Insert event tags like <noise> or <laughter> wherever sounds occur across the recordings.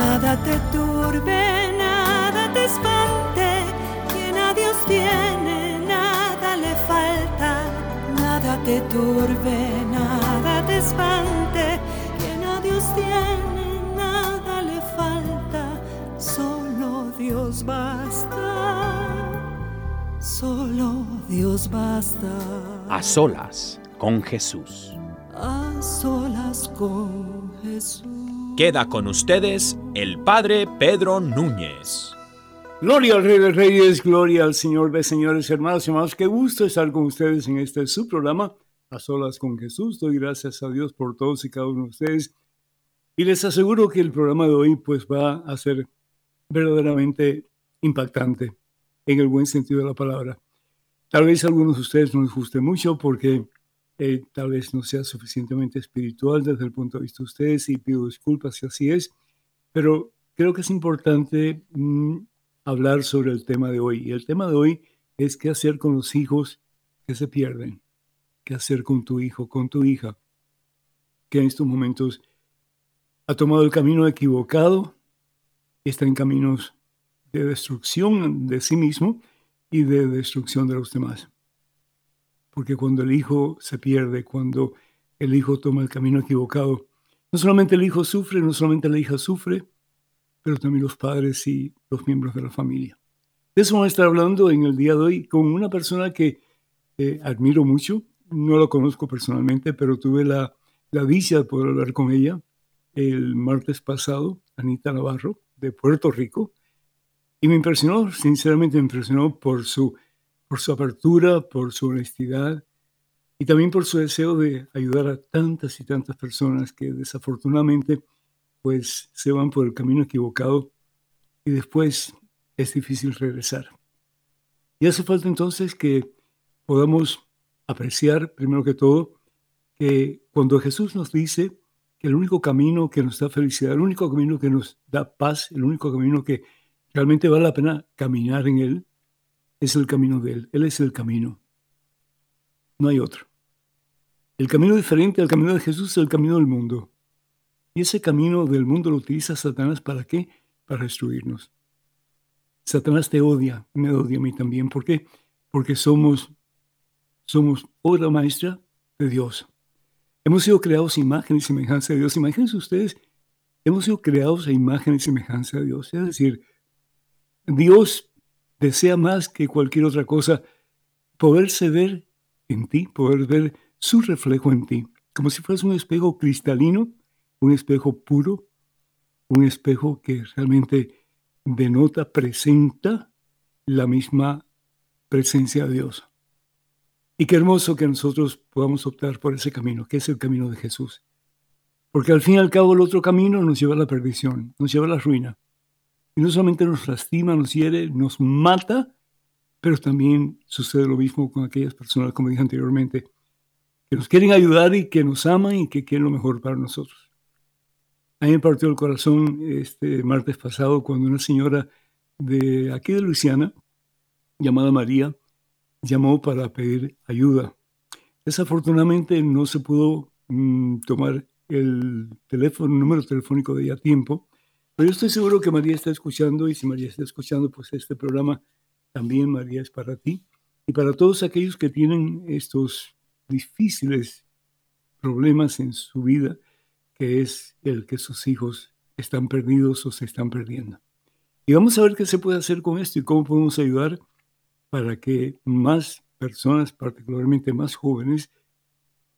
Nada te turbe, nada te espante, quien a Dios tiene, nada le falta. Nada te turbe, nada te espante, quien a Dios tiene, nada le falta. Solo Dios basta, solo Dios basta. A solas con Jesús. A solas con Jesús. Queda con ustedes el Padre Pedro Núñez. Gloria al Rey de Reyes, gloria al Señor de Señores, hermanos y hermanos. Qué gusto estar con ustedes en este su programa, A Solas con Jesús. Doy gracias a Dios por todos y cada uno de ustedes. Y les aseguro que el programa de hoy pues va a ser verdaderamente impactante, en el buen sentido de la palabra. Tal vez a algunos de ustedes no les guste mucho porque eh, tal vez no sea suficientemente espiritual desde el punto de vista de ustedes y pido disculpas si así es, pero creo que es importante mm, hablar sobre el tema de hoy. Y el tema de hoy es qué hacer con los hijos que se pierden, qué hacer con tu hijo, con tu hija, que en estos momentos ha tomado el camino equivocado, está en caminos de destrucción de sí mismo y de destrucción de los demás. Porque cuando el hijo se pierde, cuando el hijo toma el camino equivocado, no solamente el hijo sufre, no solamente la hija sufre, pero también los padres y los miembros de la familia. De eso vamos a estar hablando en el día de hoy con una persona que eh, admiro mucho. No la conozco personalmente, pero tuve la, la dicha de poder hablar con ella el martes pasado, Anita Navarro, de Puerto Rico. Y me impresionó, sinceramente me impresionó por su, por su apertura, por su honestidad y también por su deseo de ayudar a tantas y tantas personas que desafortunadamente pues se van por el camino equivocado y después es difícil regresar. Y hace falta entonces que podamos apreciar, primero que todo, que cuando Jesús nos dice que el único camino que nos da felicidad, el único camino que nos da paz, el único camino que realmente vale la pena caminar en Él, es el camino de Él. Él es el camino. No hay otro. El camino diferente al camino de Jesús es el camino del mundo. Y ese camino del mundo lo utiliza Satanás para qué? Para destruirnos. Satanás te odia, me odia a mí también. ¿Por qué? Porque somos, somos obra maestra de Dios. Hemos sido creados a imagen y semejanza de Dios. Imagínense ustedes, hemos sido creados a imagen y semejanza de Dios. Es decir, Dios desea más que cualquier otra cosa poderse ver en ti, poder ver su reflejo en ti, como si fueras un espejo cristalino, un espejo puro, un espejo que realmente denota, presenta la misma presencia de Dios. Y qué hermoso que nosotros podamos optar por ese camino, que es el camino de Jesús. Porque al fin y al cabo el otro camino nos lleva a la perdición, nos lleva a la ruina. No solamente nos lastima, nos hiere, nos mata, pero también sucede lo mismo con aquellas personas, como dije anteriormente, que nos quieren ayudar y que nos aman y que quieren lo mejor para nosotros. A mí me partió el corazón este martes pasado cuando una señora de aquí de Luisiana, llamada María, llamó para pedir ayuda. Desafortunadamente no se pudo mm, tomar el teléfono, el número telefónico de ella a tiempo, pero yo estoy seguro que María está escuchando y si María está escuchando, pues este programa también, María, es para ti y para todos aquellos que tienen estos difíciles problemas en su vida que es el que sus hijos están perdidos o se están perdiendo. Y vamos a ver qué se puede hacer con esto y cómo podemos ayudar para que más personas, particularmente más jóvenes,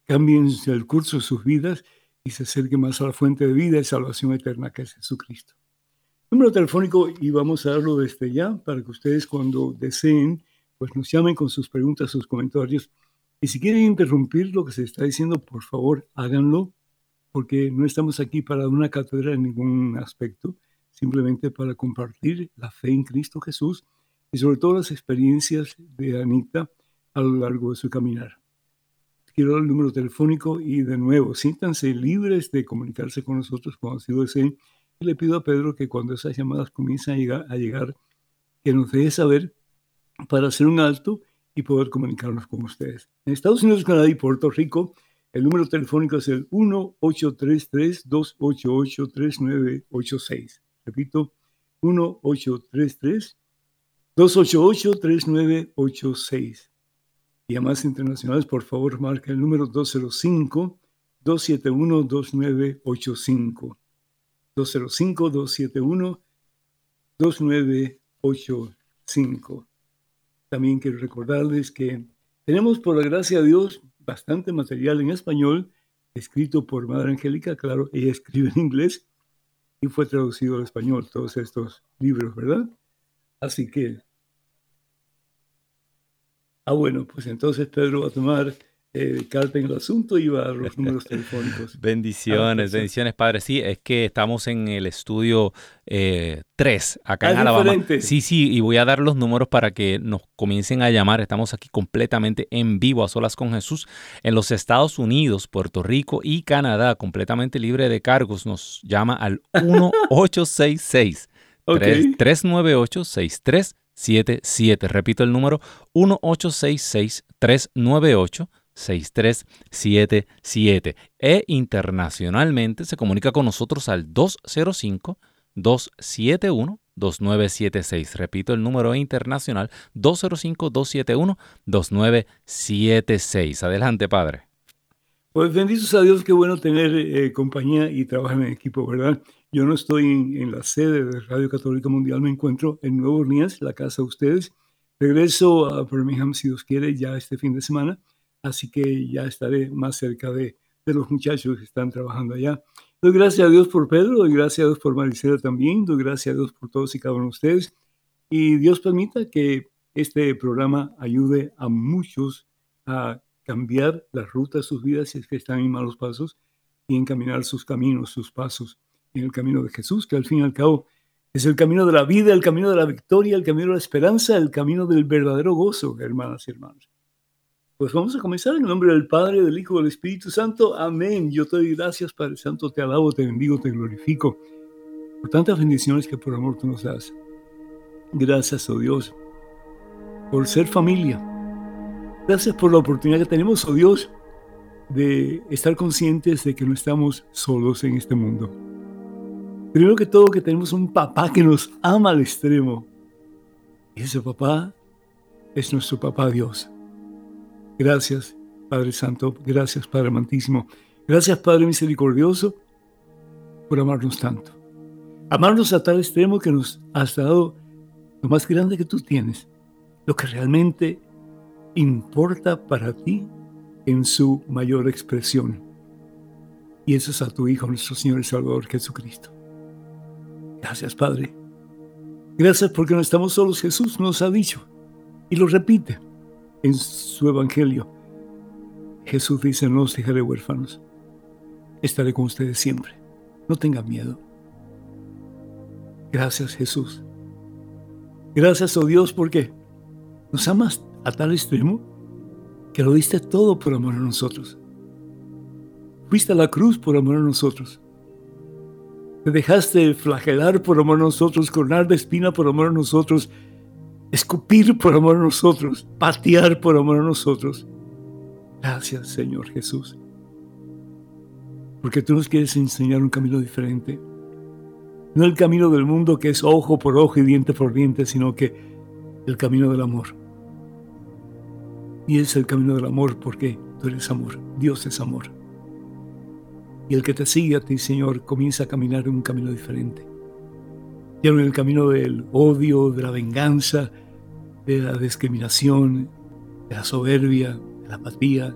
cambien el curso de sus vidas y se acerquen más a la fuente de vida y salvación eterna que es Jesucristo. Número telefónico y vamos a darlo desde ya para que ustedes cuando deseen, pues nos llamen con sus preguntas, sus comentarios. Y si quieren interrumpir lo que se está diciendo, por favor háganlo, porque no estamos aquí para una cátedra en ningún aspecto, simplemente para compartir la fe en Cristo Jesús y sobre todo las experiencias de Anita a lo largo de su caminar. Quiero el número telefónico y de nuevo, siéntanse libres de comunicarse con nosotros cuando así lo deseen. Le pido a Pedro que cuando esas llamadas comiencen a llegar, a llegar, que nos deje saber para hacer un alto y poder comunicarnos con ustedes. En Estados Unidos, Canadá y Puerto Rico, el número telefónico es el 1-833-288-3986. Repito, 1-833-288-3986. Y a más internacionales, por favor, marca el número 205-271-2985. 205-271-2985. También quiero recordarles que tenemos, por la gracia de Dios, bastante material en español, escrito por Madre Angélica, claro, ella escribe en inglés y fue traducido al español todos estos libros, ¿verdad? Así que... Ah, bueno, pues entonces Pedro va a tomar eh, carta en el asunto y va a dar los números telefónicos. <laughs> bendiciones, ah, bendiciones, Padre. Sí, es que estamos en el estudio 3, eh, acá en ah, Alabama. Diferente. Sí, sí, y voy a dar los números para que nos comiencen a llamar. Estamos aquí completamente en vivo, a solas con Jesús, en los Estados Unidos, Puerto Rico y Canadá, completamente libre de cargos. Nos llama al <laughs> 1866 Ok. 398 6377 Repito el número 1866 398 6377 e internacionalmente se comunica con nosotros al 205-271-2976. Repito el número internacional 205-271-2976. Adelante, Padre. Pues benditos a Dios, qué bueno tener eh, compañía y trabajar en equipo, ¿verdad? Yo no estoy en, la sede de Radio Católica Mundial, me encuentro en Nueva Orleans, la casa de ustedes. Regreso a Birmingham, si Dios quiere, ya este fin de semana así que ya estaré más cerca de, de, los muchachos que están trabajando allá. Doy gracias a Dios por Pedro, doy gracias a Dios por Maricela también, doy gracias a Dios por todos y cada uno de ustedes. Y Dios permita que este programa ayude a muchos a cambiar la ruta de sus vidas si es que están en malos pasos y encaminar sus caminos, sus pasos en el camino de Jesús, que al fin y al cabo es el camino de la vida, el camino de la victoria, el camino de la esperanza, el camino del verdadero gozo, hermanas y hermanos. Pues vamos a comenzar en el nombre del Padre, del Hijo, del Espíritu Santo. Amén. Yo te doy gracias, Padre Santo, te alabo, te bendigo, te glorifico por tantas bendiciones que por amor tú nos das. Gracias, oh Dios, por ser familia. Gracias por la oportunidad que tenemos, oh Dios, de estar conscientes de que no estamos solos en este mundo. Primero que todo, que tenemos un papá que nos ama al extremo. Y ese papá es nuestro papá Dios. Gracias, Padre Santo. Gracias, Padre Amantísimo. Gracias, Padre Misericordioso, por amarnos tanto. Amarnos a tal extremo que nos has dado lo más grande que tú tienes, lo que realmente importa para ti en su mayor expresión. Y eso es a tu Hijo, nuestro Señor y Salvador Jesucristo. Gracias, Padre. Gracias porque no estamos solos. Jesús nos ha dicho y lo repite en su evangelio. Jesús dice, no os dejaré huérfanos, estaré con ustedes siempre. No tengan miedo. Gracias Jesús. Gracias, oh Dios, porque nos amas a tal extremo que lo diste todo por amor a nosotros. Fuiste a la cruz por amor a nosotros. Te dejaste flagelar por amor a nosotros, coronar de espina por amor a nosotros, escupir por amor a nosotros, patear por amor a nosotros. Gracias, Señor Jesús. Porque tú nos quieres enseñar un camino diferente. No el camino del mundo que es ojo por ojo y diente por diente, sino que el camino del amor. Y es el camino del amor porque tú eres amor. Dios es amor. Y el que te sigue a ti, Señor, comienza a caminar en un camino diferente. Ya no en el camino del odio, de la venganza, de la discriminación, de la soberbia, de la apatía,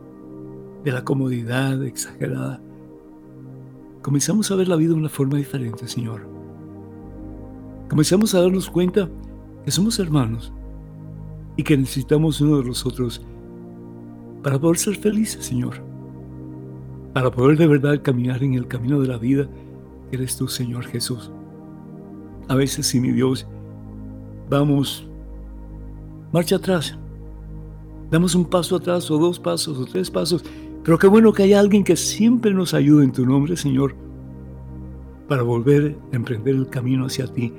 de la comodidad exagerada. Comenzamos a ver la vida de una forma diferente, Señor. Comenzamos a darnos cuenta que somos hermanos y que necesitamos uno de los otros para poder ser felices, Señor. Para poder de verdad caminar en el camino de la vida eres tú, Señor Jesús. A veces, sí, mi Dios, vamos marcha atrás. Damos un paso atrás o dos pasos o tres pasos. Pero qué bueno que haya alguien que siempre nos ayude en tu nombre, Señor, para volver a emprender el camino hacia ti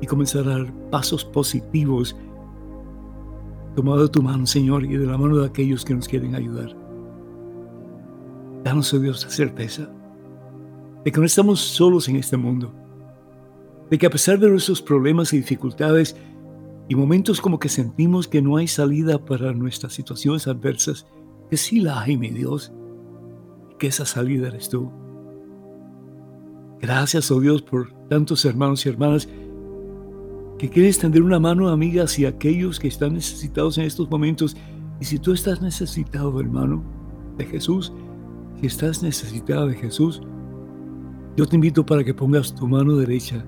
y comenzar a dar pasos positivos tomado de tu mano, Señor, y de la mano de aquellos que nos quieren ayudar. Danos, oh Dios, la certeza de que no estamos solos en este mundo, de que a pesar de nuestros problemas y dificultades y momentos como que sentimos que no hay salida para nuestras situaciones adversas, que sí la hay, mi Dios, y que esa salida eres tú. Gracias, oh Dios, por tantos hermanos y hermanas que quieren extender una mano amiga hacia aquellos que están necesitados en estos momentos. Y si tú estás necesitado, hermano, de Jesús, si estás necesitado de Jesús, yo te invito para que pongas tu mano derecha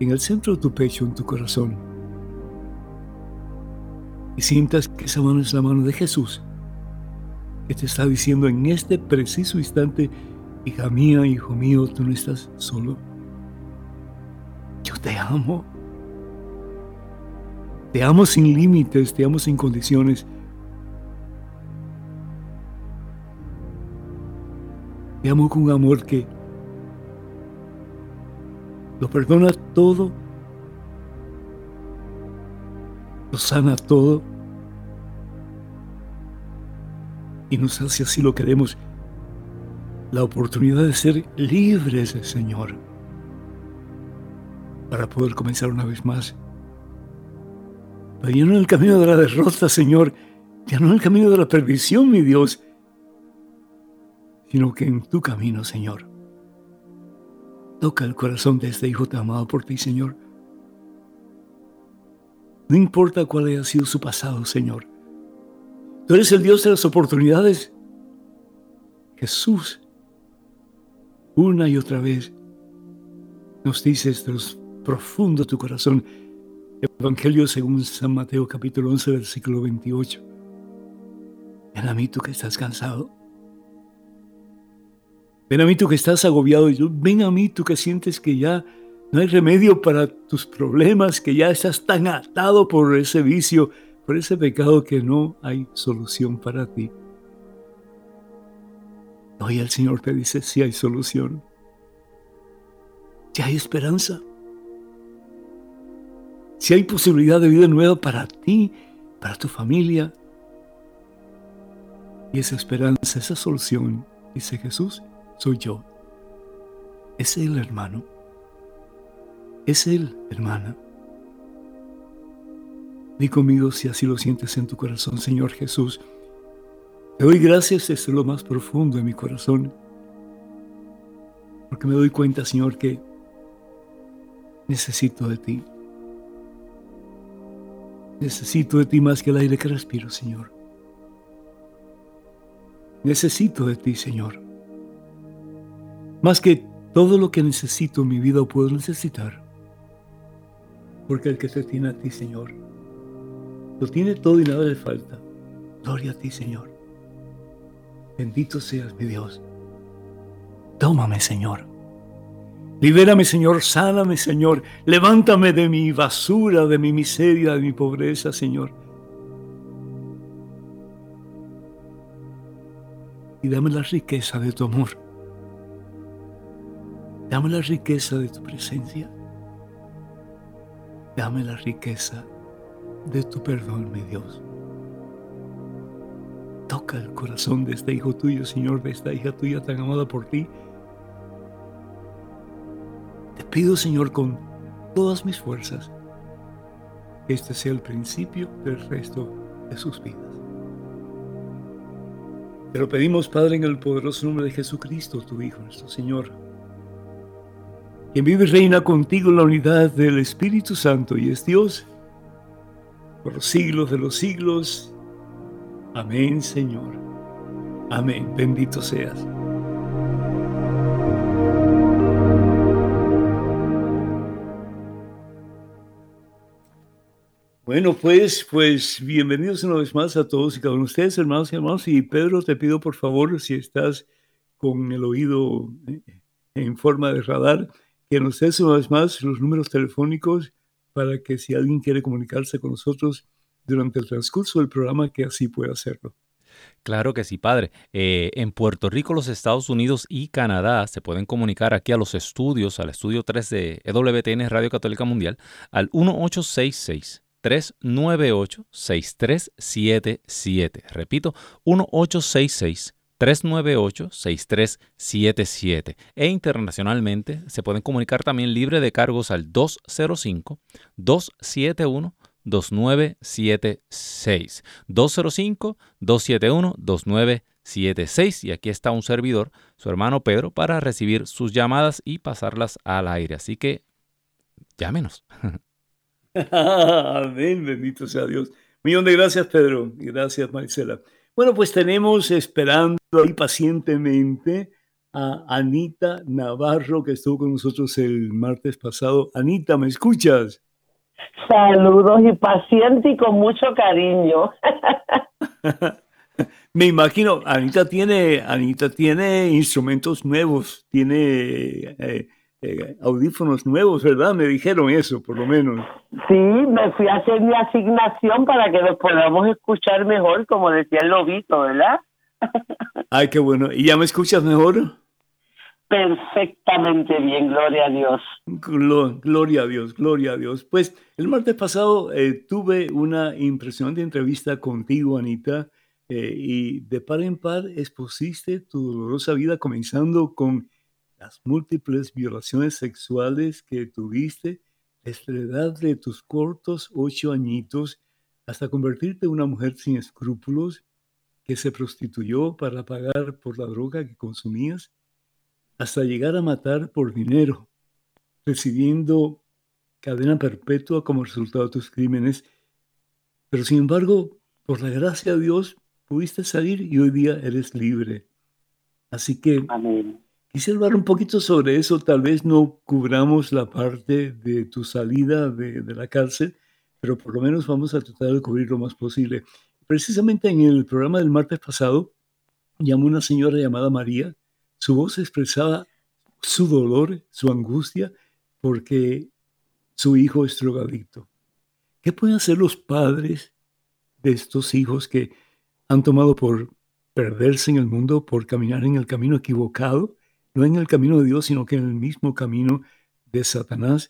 en el centro de tu pecho, en tu corazón. Y sientas que esa mano es la mano de Jesús, que te está diciendo en este preciso instante, hija mía, hijo mío, tú no estás solo. Yo te amo. Te amo sin límites, te amo sin condiciones. Te amo con amor que lo perdona todo, lo sana todo y nos hace así lo queremos, la oportunidad de ser libres, Señor, para poder comenzar una vez más. Pero ya no en el camino de la derrota, Señor, ya no en el camino de la perdición, mi Dios, sino que en tu camino, Señor. Toca el corazón de este hijo te amado por ti, Señor. No importa cuál haya sido su pasado, Señor. Tú eres el Dios de las oportunidades. Jesús, una y otra vez, nos dices de los profundo tu corazón, Evangelio según San Mateo capítulo 11 versículo 28. Ven a mí tú que estás cansado. Ven a mí tú que estás agobiado. Ven a mí tú que sientes que ya no hay remedio para tus problemas, que ya estás tan atado por ese vicio, por ese pecado que no hay solución para ti. Hoy el Señor te dice, si hay solución, si hay esperanza si hay posibilidad de vida nueva para ti, para tu familia. Y esa esperanza, esa solución, dice Jesús, soy yo. Es Él, hermano. Es Él, hermana. Di conmigo si así lo sientes en tu corazón, Señor Jesús. Te doy gracias desde lo más profundo de mi corazón. Porque me doy cuenta, Señor, que necesito de ti. Necesito de ti más que el aire que respiro, Señor. Necesito de ti, Señor. Más que todo lo que necesito en mi vida o puedo necesitar. Porque el que te tiene a ti, Señor, lo tiene todo y nada le falta. Gloria a ti, Señor. Bendito seas, mi Dios. Tómame, Señor. Libérame, Señor, sáname, Señor. Levántame de mi basura, de mi miseria, de mi pobreza, Señor. Y dame la riqueza de tu amor. Dame la riqueza de tu presencia. Dame la riqueza de tu perdón, mi Dios. Toca el corazón de este hijo tuyo, Señor, de esta hija tuya tan amada por ti pido, Señor, con todas mis fuerzas, que este sea el principio del resto de sus vidas. Te lo pedimos, Padre, en el poderoso nombre de Jesucristo, tu Hijo, nuestro Señor, quien vive y reina contigo en la unidad del Espíritu Santo y es Dios por los siglos de los siglos. Amén, Señor. Amén. Bendito seas. Bueno, pues, pues bienvenidos una vez más a todos y cada uno de ustedes, hermanos y hermanos. Y Pedro, te pido por favor, si estás con el oído eh, en forma de radar, que nos des una vez más los números telefónicos para que si alguien quiere comunicarse con nosotros durante el transcurso del programa, que así pueda hacerlo. Claro que sí, padre. Eh, en Puerto Rico, los Estados Unidos y Canadá se pueden comunicar aquí a los estudios, al estudio 3 de EWTN Radio Católica Mundial, al 1866. 398-6377. Repito, 1866-398-6377. E internacionalmente se pueden comunicar también libre de cargos al 205-271-2976. 205-271-2976. Y aquí está un servidor, su hermano Pedro, para recibir sus llamadas y pasarlas al aire. Así que llámenos. <laughs> <laughs> Amén, bendito sea Dios. Millón de gracias, Pedro. Gracias, Marcela. Bueno, pues tenemos esperando ahí pacientemente a Anita Navarro, que estuvo con nosotros el martes pasado. Anita, ¿me escuchas? Saludos y paciente y con mucho cariño. <laughs> Me imagino, Anita tiene, Anita tiene instrumentos nuevos, tiene eh, eh, audífonos nuevos, ¿verdad? Me dijeron eso, por lo menos. Sí, me fui a hacer mi asignación para que los podamos escuchar mejor, como decía el lobito, ¿verdad? <laughs> Ay, qué bueno. ¿Y ya me escuchas mejor? Perfectamente bien, gloria a Dios. gloria a Dios, gloria a Dios. Pues el martes pasado eh, tuve una impresionante entrevista contigo, Anita, eh, y de par en par expusiste tu dolorosa vida comenzando con las múltiples violaciones sexuales que tuviste desde la edad de tus cortos ocho añitos hasta convertirte en una mujer sin escrúpulos que se prostituyó para pagar por la droga que consumías, hasta llegar a matar por dinero, recibiendo cadena perpetua como resultado de tus crímenes. Pero sin embargo, por la gracia de Dios, pudiste salir y hoy día eres libre. Así que Amén. Quisiera hablar un poquito sobre eso. Tal vez no cubramos la parte de tu salida de, la cárcel, pero por lo menos vamos a tratar de cubrir lo más posible. Precisamente en el programa del martes pasado, llamó una señora llamada María. Su voz expresaba su dolor, su angustia, porque su hijo es drogadicto. ¿Qué pueden hacer los padres de estos hijos que han tomado por perderse en el mundo, por caminar en el camino equivocado? No en el camino de Dios, sino que en el mismo camino de Satanás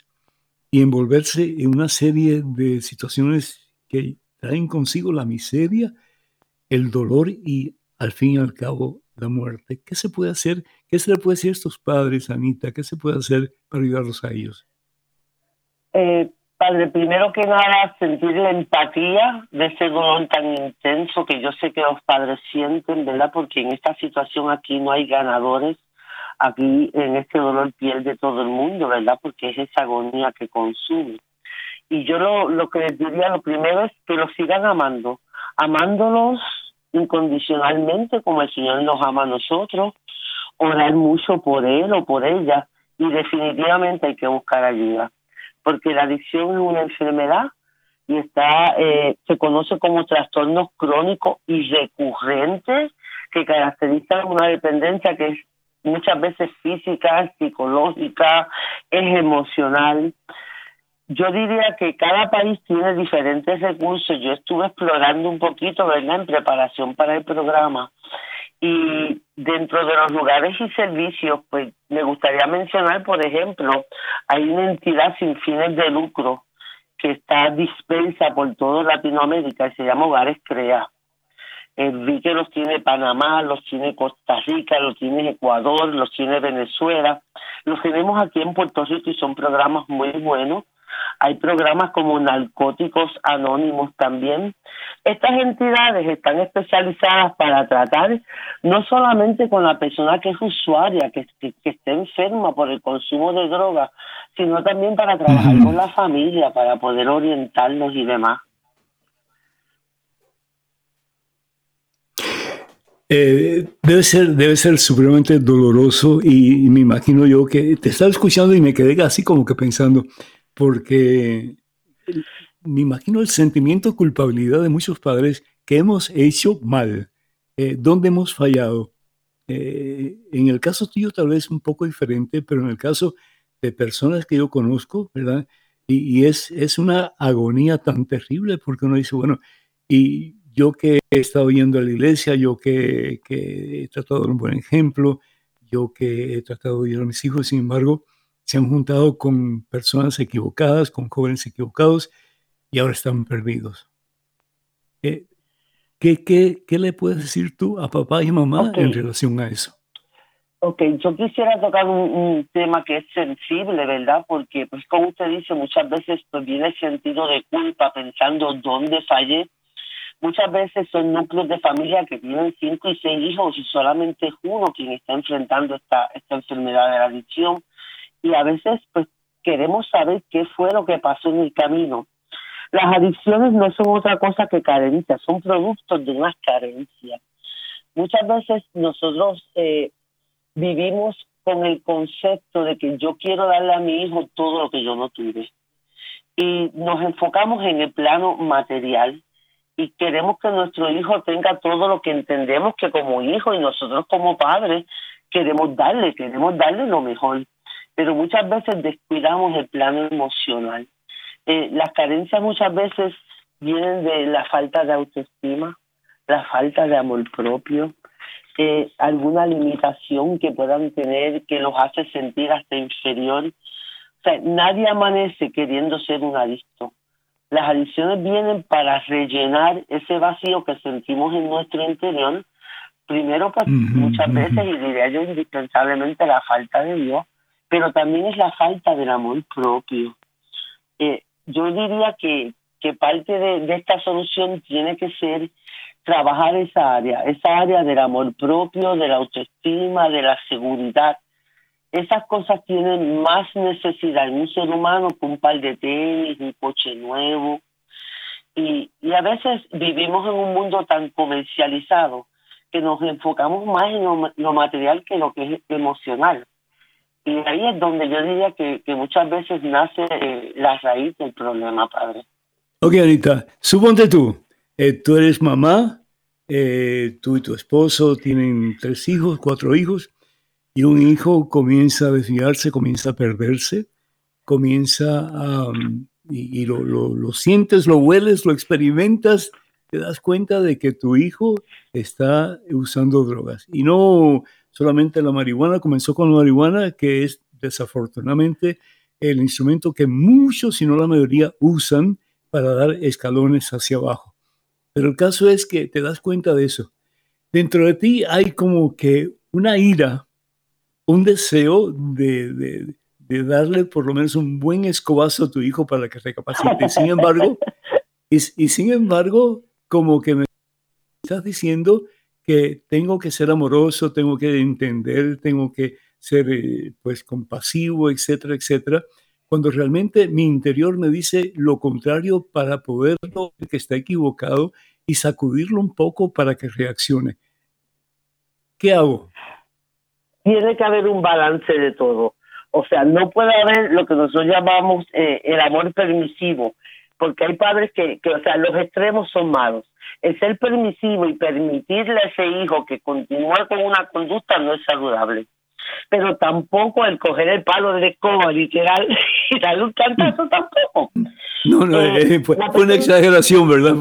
y envolverse en una serie de situaciones que traen consigo la miseria, el dolor y al fin y al cabo la muerte. ¿Qué se puede hacer? ¿Qué se le puede decir a estos padres, Anita? ¿Qué se puede hacer para ayudarlos a ellos? Eh, padre, primero que nada, sentir la empatía de ese dolor tan intenso que yo sé que los padres sienten, ¿verdad? Porque en esta situación aquí no hay ganadores, aquí en este dolor piel de todo el mundo, ¿verdad? Porque es esa agonía que consume. Y yo lo, lo que les diría, lo primero es que los sigan amando, amándolos incondicionalmente como el Señor nos ama a nosotros, orar mucho por Él o por ella y definitivamente hay que buscar ayuda, porque la adicción es una enfermedad y está eh, se conoce como trastornos crónicos y recurrentes que caracterizan una dependencia que es muchas veces física, psicológica, es emocional. Yo diría que cada país tiene diferentes recursos. Yo estuve explorando un poquito, ¿verdad?, en preparación para el programa. Y dentro de los lugares y servicios, pues me gustaría mencionar, por ejemplo, hay una entidad sin fines de lucro que está dispensa por toda Latinoamérica y se llama Hogares Crea. Eh, vi que los tiene Panamá, los tiene Costa Rica, los tiene Ecuador, los tiene Venezuela. Los tenemos aquí en Puerto Rico y son programas muy buenos. Hay programas como Narcóticos Anónimos también. Estas entidades están especializadas para tratar no solamente con la persona que es usuaria, que, que, esté enferma por el consumo de drogas, sino también para trabajar con la familia, para poder orientarlos y demás. Eh, debe ser debe ser supremamente doloroso y, me imagino yo que te estaba escuchando y me quedé así como que pensando porque me imagino el sentimiento de culpabilidad de muchos padres que hemos hecho mal, eh, donde hemos fallado. Eh, en el caso tuyo tal vez un poco diferente, pero en el caso de personas que yo conozco, ¿verdad? Y, es, es una agonía tan terrible porque uno dice, bueno, y yo que he estado yendo a la iglesia, yo que, que he tratado de dar un buen ejemplo, yo que he tratado de ayudar a mis hijos, sin embargo, se han juntado con personas equivocadas, con jóvenes equivocados, y ahora están perdidos. ¿Qué, qué, qué, le puedes decir tú a papá y mamá en relación a eso? Ok, yo quisiera tocar un, tema que es sensible, ¿verdad? Porque, pues como usted dice, muchas veces pues, viene el sentido de culpa pensando dónde fallé. Muchas veces son núcleos de familia que tienen cinco y seis hijos y solamente es uno quien está enfrentando esta, esta enfermedad de la adicción. Y a veces, pues, queremos saber qué fue lo que pasó en el camino. Las adicciones no son otra cosa que carencias, son productos de unas carencias. Muchas veces nosotros eh, vivimos con el concepto de que yo quiero darle a mi hijo todo lo que yo no tuve. Y nos enfocamos en el plano material y queremos que nuestro hijo tenga todo lo que entendemos que como hijo y nosotros como padres queremos darle, queremos darle lo mejor. Pero muchas veces descuidamos el plano emocional. Eh, las carencias muchas veces vienen de la falta de autoestima, la falta de amor propio, eh, alguna limitación que puedan tener que los hace sentir hasta inferior. O sea, nadie amanece queriendo ser un adicto. Las adicciones vienen para rellenar ese vacío que sentimos en nuestro interior. Primero, pues muchas veces, y diría yo indispensablemente, la falta de Dios, pero también es la falta del amor propio. Eh, yo diría que, que parte de, esta solución tiene que ser trabajar esa área, esa área del amor propio, de la autoestima, de la seguridad. Esas cosas tienen más necesidad en un ser humano que un par de tenis, un coche nuevo. Y, y a veces vivimos en un mundo tan comercializado que nos enfocamos más en lo, material que lo que es emocional. Y ahí es donde yo diría que, muchas veces nace eh, la raíz del problema, padre. Ok, Anita, suponte tú, eh, tú eres mamá, eh, tú y tu esposo tienen tres hijos, cuatro hijos, y un hijo comienza a desviarse, comienza a perderse, comienza a... y, lo, lo, lo sientes, lo hueles, lo experimentas, te das cuenta de que tu hijo está usando drogas. Y no solamente la marihuana, comenzó con la marihuana, que es desafortunadamente el instrumento que muchos, si no la mayoría, usan para dar escalones hacia abajo. Pero el caso es que te das cuenta de eso. Dentro de ti hay como que una ira, un deseo de, darle por lo menos un buen escobazo a tu hijo para que recapacite. Sin embargo, <laughs> y, y sin embargo, como que me estás diciendo que tengo que ser amoroso, tengo que entender, tengo que ser eh, pues compasivo, etcétera, etcétera, cuando realmente mi interior me dice lo contrario para poder ver que está equivocado y sacudirlo un poco para que reaccione. ¿Qué hago? Tiene que haber un balance de todo. O sea, no puede haber lo que nosotros llamamos eh, el amor permisivo, porque hay padres que, que, o sea, los extremos son malos el ser permisivo y permitirle a ese hijo que continúe con una conducta no es saludable. Pero tampoco el coger el palo de escoba literal <laughs> y darle un cantazo tampoco. No, no, eh, eh, fue, una exageración, ¿verdad?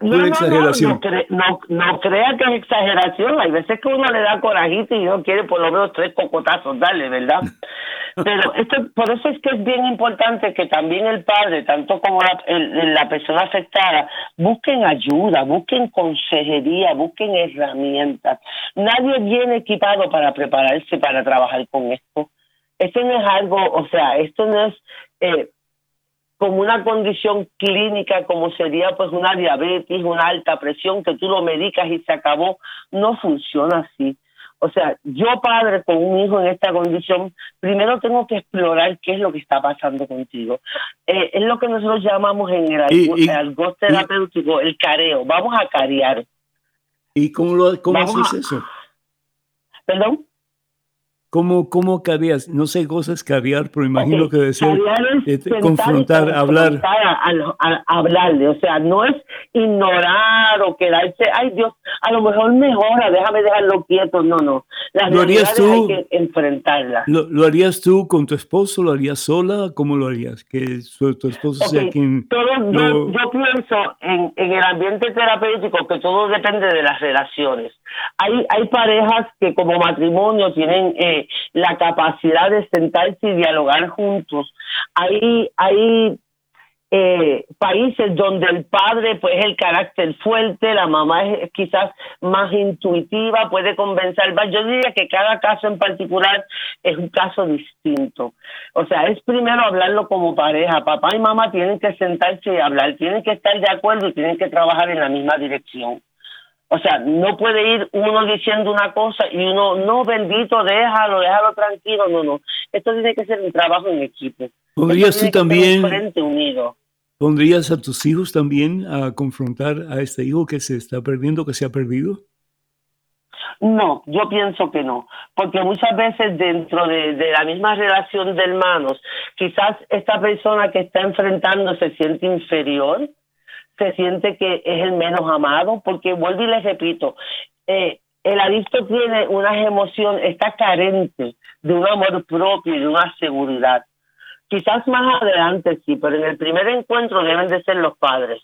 No, no, exageración. No, no, crea que es exageración. Hay veces que uno le da corajito y no quiere por lo menos tres cocotazos darle, ¿verdad? <laughs> Pero esto, por eso es que es bien importante que también el padre, tanto como la, la persona afectada, busquen ayuda, busquen consejería, busquen herramientas. Nadie viene equipado para prepararse para trabajar con esto. Esto no es algo, o sea, esto no es... Eh, como una condición clínica como sería pues una diabetes, una alta presión, que tú lo medicas y se acabó, no funciona así. O sea, yo padre con un hijo en esta condición, primero tengo que explorar qué es lo que está pasando contigo. Eh, es lo que nosotros llamamos en el algo, terapéutico el careo. Vamos a carear. ¿Y cómo, lo, cómo haces eso? ¿Perdón? ¿Cómo, cómo caviar? No sé cosas caviar, pero imagino que debe ser este, confrontar, hablar. A, hablarle, o sea, no es ignorar o quedarse, ay Dios, a lo mejor mejora, déjame dejarlo quieto, no, no. Las ¿Lo harías tú? Hay que enfrentarlas. ¿Lo, harías tú con tu esposo? ¿Lo harías sola? ¿Cómo lo harías? Que tu esposo sea quien... yo, yo, pienso en, en el ambiente terapéutico que todo depende de las relaciones. Hay, hay parejas que como matrimonio tienen... Eh, la capacidad de sentarse y dialogar juntos. Hay, hay eh, países donde el padre pues es el carácter fuerte, la mamá es quizás más intuitiva, puede convencer. Yo diría que cada caso en particular es un caso distinto. O sea, es primero hablarlo como pareja. Papá y mamá tienen que sentarse y hablar, tienen que estar de acuerdo y tienen que trabajar en la misma dirección. O sea, no puede ir uno diciendo una cosa y uno, no, bendito, déjalo, déjalo tranquilo. No, no. Esto tiene que ser un trabajo en equipo. ¿Podrías tú también, unido. ¿pondrías a tus hijos también a confrontar a este hijo que se está perdiendo, que se ha perdido? No, yo pienso que no, porque muchas veces dentro de, de, la misma relación de hermanos, quizás esta persona que está enfrentando se siente inferior se siente que es el menos amado, porque vuelvo y les repito, eh, el adicto tiene unas emociones, está carente de un amor propio y de una seguridad. Quizás más adelante sí, pero en el primer encuentro deben de ser los padres.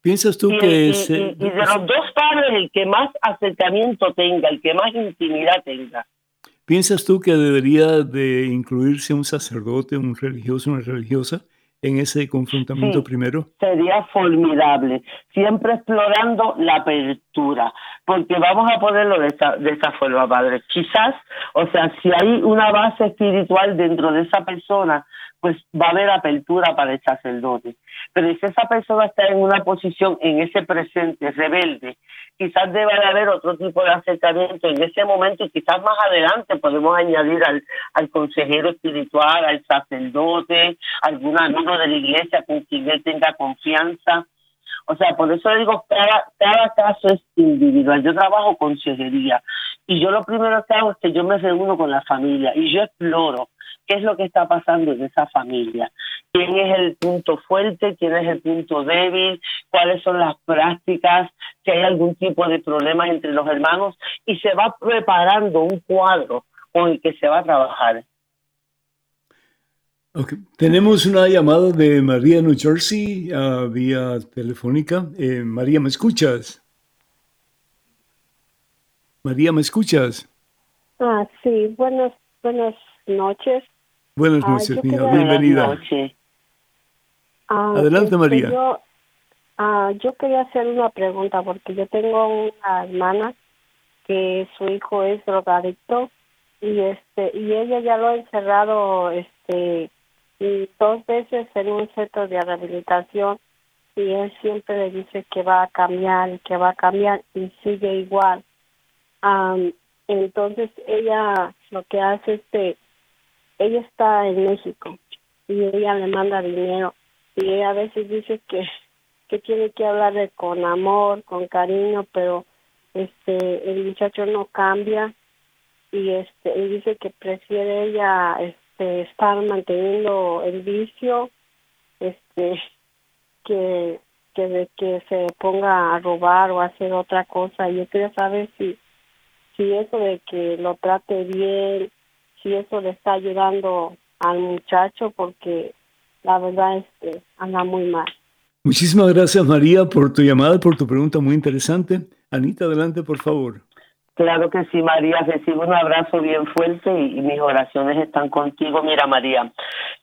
¿Piensas tú que... Y, y, de los dos padres, el que más acercamiento tenga, el que más intimidad tenga. ¿Piensas tú que debería de incluirse un sacerdote, un religioso, una religiosa en ese confrontamiento primero? Sería formidable, siempre explorando la apertura, porque vamos a ponerlo de esa, de esa forma, padre. Quizás, o sea, si hay una base espiritual dentro de esa persona, pues va a haber apertura para el sacerdote. Pero si esa persona está en una posición, en ese presente rebelde, quizás deba de haber otro tipo de acercamiento en ese momento y quizás más adelante podemos añadir al, al consejero espiritual, al sacerdote, algún amigo de la iglesia con quien él tenga confianza. O sea, por eso digo, cada, cada caso es individual. Yo trabajo consejería y yo lo primero que hago es que yo me reúno con la familia y yo exploro qué es lo que está pasando en esa familia, quién es el punto fuerte, quién es el punto débil, cuáles son las prácticas, si hay algún tipo de problemas entre los hermanos y se va preparando un cuadro con el que se va a trabajar. Tenemos una llamada de María New Jersey uh, vía telefónica. Eh, María, ¿me escuchas? María, ¿me escuchas? Ah, sí, buenas, buenas noches. Buenas noches, Bienvenida. Ah, Adelante, este, María. Yo, ah, yo quería hacer una pregunta porque yo tengo una hermana que su hijo es drogadicto y este y ella ya lo ha encerrado este dos veces en un centro de rehabilitación y él siempre le dice que va a cambiar que va a cambiar y sigue igual entonces ella lo que hace es que ella está en México y ella le manda dinero y a veces dice que que tiene que hablarle con amor, con cariño, pero este el muchacho no cambia y este y dice que prefiere ella este estar manteniendo el vicio este que que de que se ponga a robar o hacer otra cosa. Yo quería saber si si eso de que lo trate bien si eso le está ayudando al muchacho porque la verdad es que anda muy mal. Muchísimas gracias María por tu llamada, por tu pregunta muy interesante. Anita, adelante por favor. Claro que sí, María, recibo un abrazo bien fuerte y, mis oraciones están contigo. Mira, María,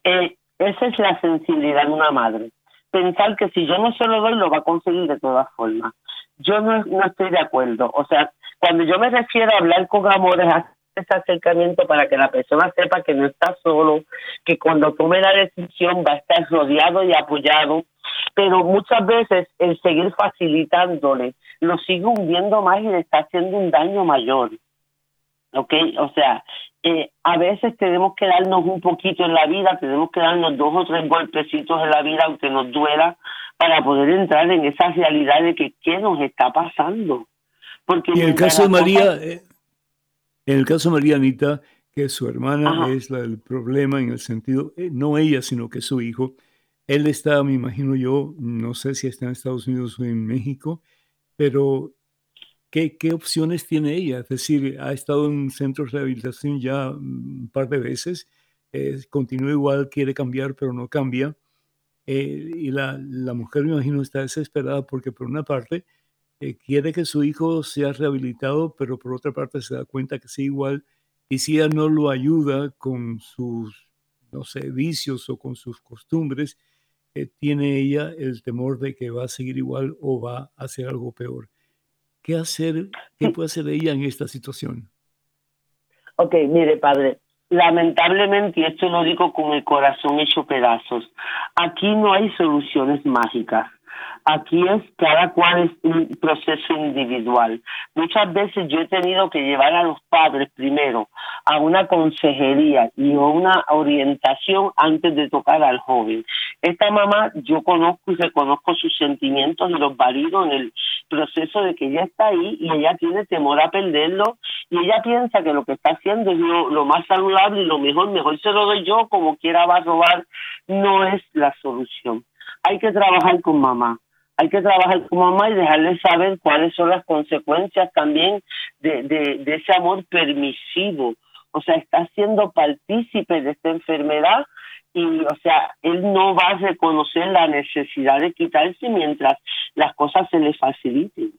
eh, esa es la sensibilidad de una madre. Pensar que si yo no se lo doy, lo va a conseguir de todas formas. Yo no, no estoy de acuerdo. O sea, cuando yo me refiero a hablar con amor, es ese acercamiento para que la persona sepa que no está solo, que cuando tome la decisión va a estar rodeado y apoyado, pero muchas veces el seguir facilitándole lo sigue hundiendo más y le está haciendo un daño mayor. ¿Ok? O sea, eh, a veces tenemos que darnos un poquito en la vida, tenemos que darnos dos o tres golpecitos en la vida, aunque nos duela, para poder entrar en esa realidad de que qué nos está pasando. Porque y en el caso de María, eh, en el caso de María Anita, que su hermana es la del problema en el sentido, eh, no ella, sino que su hijo, él está, me imagino yo, no sé si está en Estados Unidos o en México, pero ¿qué, qué opciones tiene ella? Es decir, ha estado en centros de rehabilitación ya un par de veces, continúa igual, quiere cambiar, pero no cambia. Eh, y la, la, mujer, me imagino, está desesperada porque por una parte eh, quiere que su hijo sea rehabilitado, pero por otra parte se da cuenta que sí igual, y si ella no lo ayuda con sus, no sé, vicios o con sus costumbres, eh, tiene ella el temor de que va a seguir igual o va a hacer algo peor. ¿Qué hacer? ¿Qué <laughs> puede hacer ella en esta situación? Ok, mire, padre, lamentablemente, y esto lo digo con el corazón hecho pedazos, aquí no hay soluciones mágicas. Aquí es cada cual es un proceso individual. Muchas veces yo he tenido que llevar a los padres primero a una consejería y a una orientación antes de tocar al joven. Esta mamá yo conozco y reconozco sus sentimientos y los valido en el proceso de que ella está ahí y ella tiene temor a perderlo y ella piensa que lo que está haciendo es lo, lo más saludable y lo mejor, mejor se lo doy yo, como quiera va a robar, no es la solución. Hay que trabajar con mamá hay que trabajar con mamá y dejarle saber cuáles son las consecuencias también de, de, ese amor permisivo. O sea, está siendo partícipe de esta enfermedad y, o sea, él no va a reconocer la necesidad de quitarse mientras las cosas se le faciliten.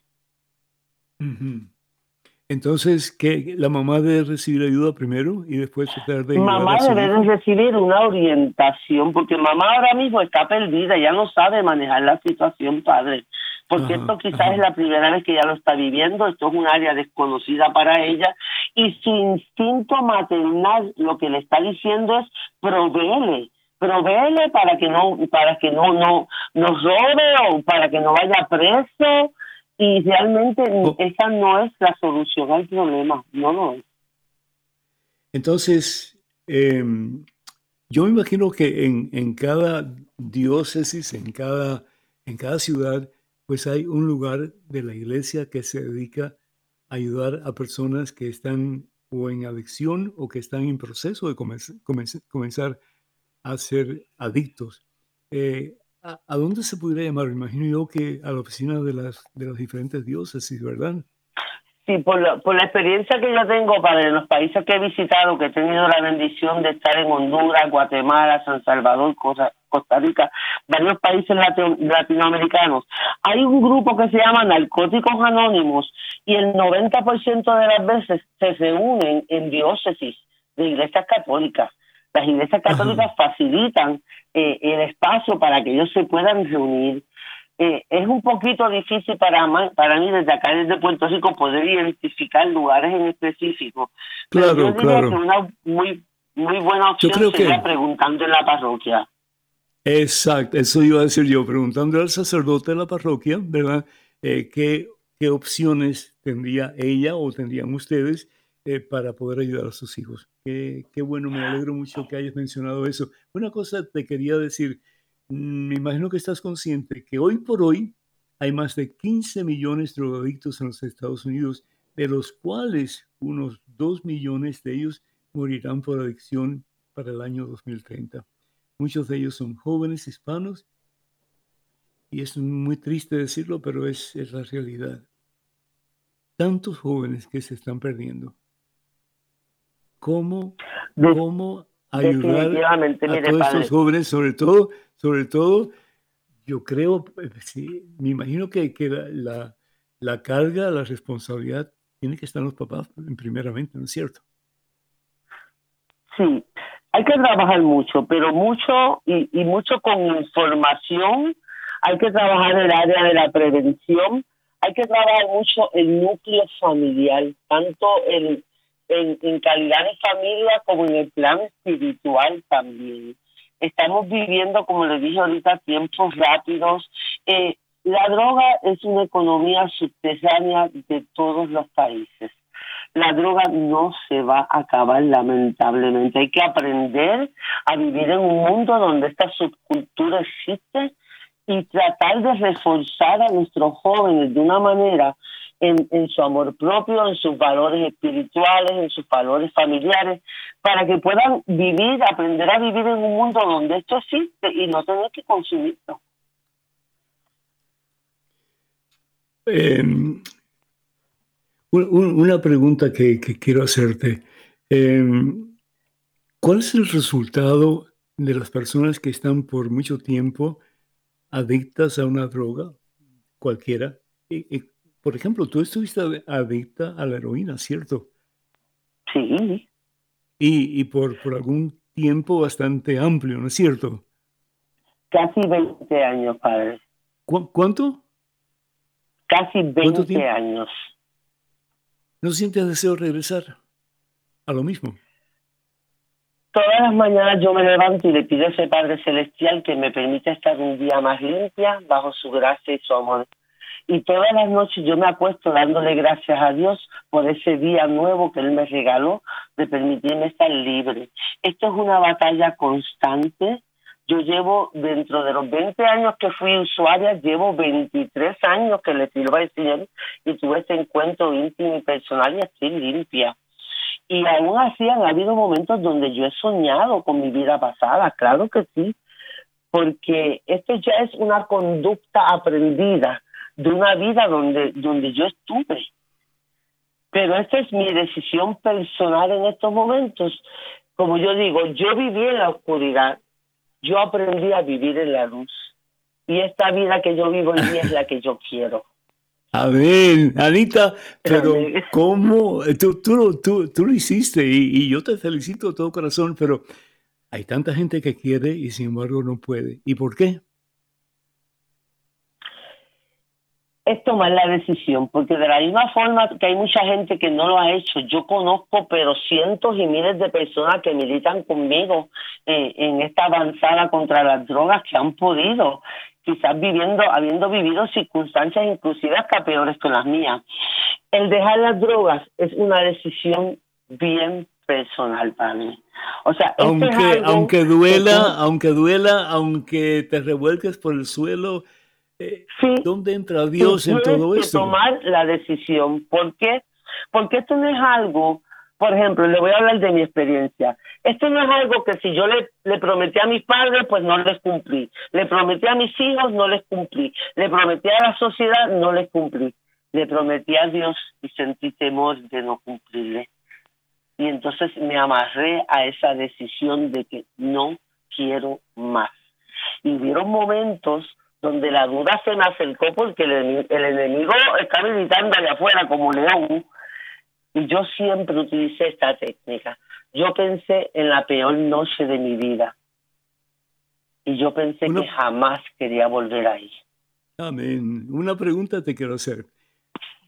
Entonces, que la mamá debe recibir ayuda primero y después tratar de Mamá debe recibir una orientación, porque mamá ahora mismo está perdida, ya no sabe manejar la situación, padre. Porque esto quizás es la primera vez que ella lo está viviendo, esto es un área desconocida para ella, y su instinto maternal lo que le está diciendo es proveele, proveele para que no, para que no, no, no robe o para que no vaya preso y realmente oh. esa no es la solución al problema, no lo es. Entonces, em, yo me imagino que en, en, cada diócesis, en cada, en cada ciudad, pues hay un lugar de la iglesia que se dedica a ayudar a personas que están o en adicción o que están en proceso de comenzar a ser adictos. Eh, ¿A, dónde se podría llamar? Imagino yo que a la oficina de las, de las diferentes diócesis, ¿verdad? Sí, por la, por la experiencia que yo tengo para los países que he visitado, que he tenido la bendición de estar en Honduras, Guatemala, San Salvador, Costa Rica, varios países latinoamericanos, hay un grupo que se llama Narcóticos Anónimos y el 90% de las veces se reúnen en diócesis de iglesias católicas. Las iglesias católicas facilitan eh, el espacio para que ellos se puedan reunir. Eh, es un poquito difícil para, para mí desde acá, desde Puerto Rico, poder identificar lugares en específico. Claro, yo diría claro. que una muy, muy buena opción sería preguntando en la parroquia. Exacto, eso iba a decir yo, preguntando al sacerdote de la parroquia, ¿verdad? Eh, ¿qué, ¿Qué opciones tendría ella o tendrían ustedes para poder ayudar a sus hijos? Qué, bueno, me alegro mucho que hayas mencionado eso. Una cosa te quería decir, mm, me imagino que estás consciente que hoy por hoy hay más de 15 millones de drogadictos en los Estados Unidos, de los cuales unos 2 millones de ellos morirán por adicción para el año 2030. Muchos de ellos son jóvenes hispanos y es muy triste decirlo, pero es la realidad. Tantos jóvenes que se están perdiendo cómo, cómo ayudar a todos estos jóvenes, sobre todo, sobre todo, yo creo, eh, sí, me imagino que, que la, la, carga, la responsabilidad tiene que estar en los papás primeramente, ¿no es cierto? Sí, hay que trabajar mucho, pero mucho y, y mucho con información, hay que trabajar en el área de la prevención, hay que trabajar mucho el núcleo familiar, tanto el en, calidad de familia como en el plano espiritual también. Estamos viviendo, como les dije ahorita, tiempos rápidos. Eh, la droga es una economía subterránea de todos los países. La droga no se va a acabar lamentablemente. Hay que aprender a vivir en un mundo donde esta subcultura existe y tratar de reforzar a nuestros jóvenes de una manera en, su amor propio, en sus valores espirituales, en sus valores familiares, para que puedan vivir, aprender a vivir en un mundo donde esto existe y no tener que consumirlo. Em, una pregunta que, quiero hacerte. Em, ¿Cuál es el resultado de las personas que están por mucho tiempo adictas a una droga, cualquiera? por ejemplo, tú estuviste adicta a la heroína, ¿cierto? Sí. Y, y por, por algún tiempo bastante amplio, ¿no es cierto? Casi 20 años, padre. ¿Cuánto? Casi 20 años. ¿No sientes deseo de regresar a lo mismo? Todas las mañanas yo me levanto y le pido a ese Padre Celestial que me permita estar un día más limpia bajo su gracia y su amor. Y todas las noches yo me acuesto dándole gracias a Dios por ese día nuevo que Él me regaló de permitirme estar libre. Esto es una batalla constante. Yo llevo, dentro de los 20 años que fui usuaria, llevo 23 años que le sirvo al Señor y tuve este encuentro íntimo y personal y estoy limpia. Y aún así han habido momentos donde yo he soñado con mi vida pasada, claro que sí, porque esto ya es una conducta aprendida de una vida donde, donde yo estuve. Pero esta es mi decisión personal en estos momentos. Como yo digo, yo viví en la oscuridad, yo aprendí a vivir en la luz. Y esta vida que yo vivo hoy día es la que yo quiero. Amén, Anita, pero <laughs> ¿cómo? Tú, tú, tú, tú lo hiciste y, y, yo te felicito de todo corazón, pero hay tanta gente que quiere y sin embargo no puede. ¿Y por qué? es tomar la decisión, porque de la misma forma que hay mucha gente que no lo ha hecho, yo conozco pero cientos y miles de personas que militan conmigo eh, en esta avanzada contra las drogas que han podido, quizás viviendo, habiendo vivido circunstancias inclusive hasta peores que las mías. El dejar las drogas es una decisión bien personal para mí. O sea, aunque, aunque duela, aunque duela, aunque te revuelques por el suelo, Sí, ¿Dónde entra Dios en todo esto? tomar la decisión. ¿Por qué? Porque esto no es algo, por ejemplo, le voy a hablar de mi experiencia. Esto no es algo que si yo le, prometí a mis padres, pues no les cumplí. Le prometí a mis hijos, no les cumplí. Le prometí a la sociedad, no les cumplí. Le prometí a Dios y sentí temor de no cumplirle. Y entonces me amarré a esa decisión de que no quiero más. Y hubieron momentos donde la duda se me acercó porque el, enemigo está gritando allá afuera como león. Y yo siempre utilicé esta técnica. Yo pensé en la peor noche de mi vida. Y yo pensé que jamás quería volver ahí. Amén. Una pregunta te quiero hacer.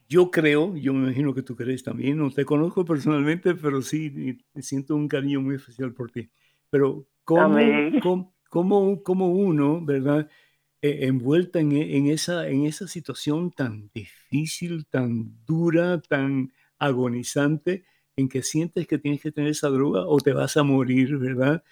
Yo creo, yo me imagino que tú crees también, no te conozco personalmente, pero sí siento un cariño muy especial por ti. Pero ¿cómo, cómo, cómo uno, verdad? E, envuelta en, e, en, esa, en esa situación tan difícil, tan dura, tan agonizante, en que sientes que tienes que tener esa droga o te vas a morir, ¿verdad?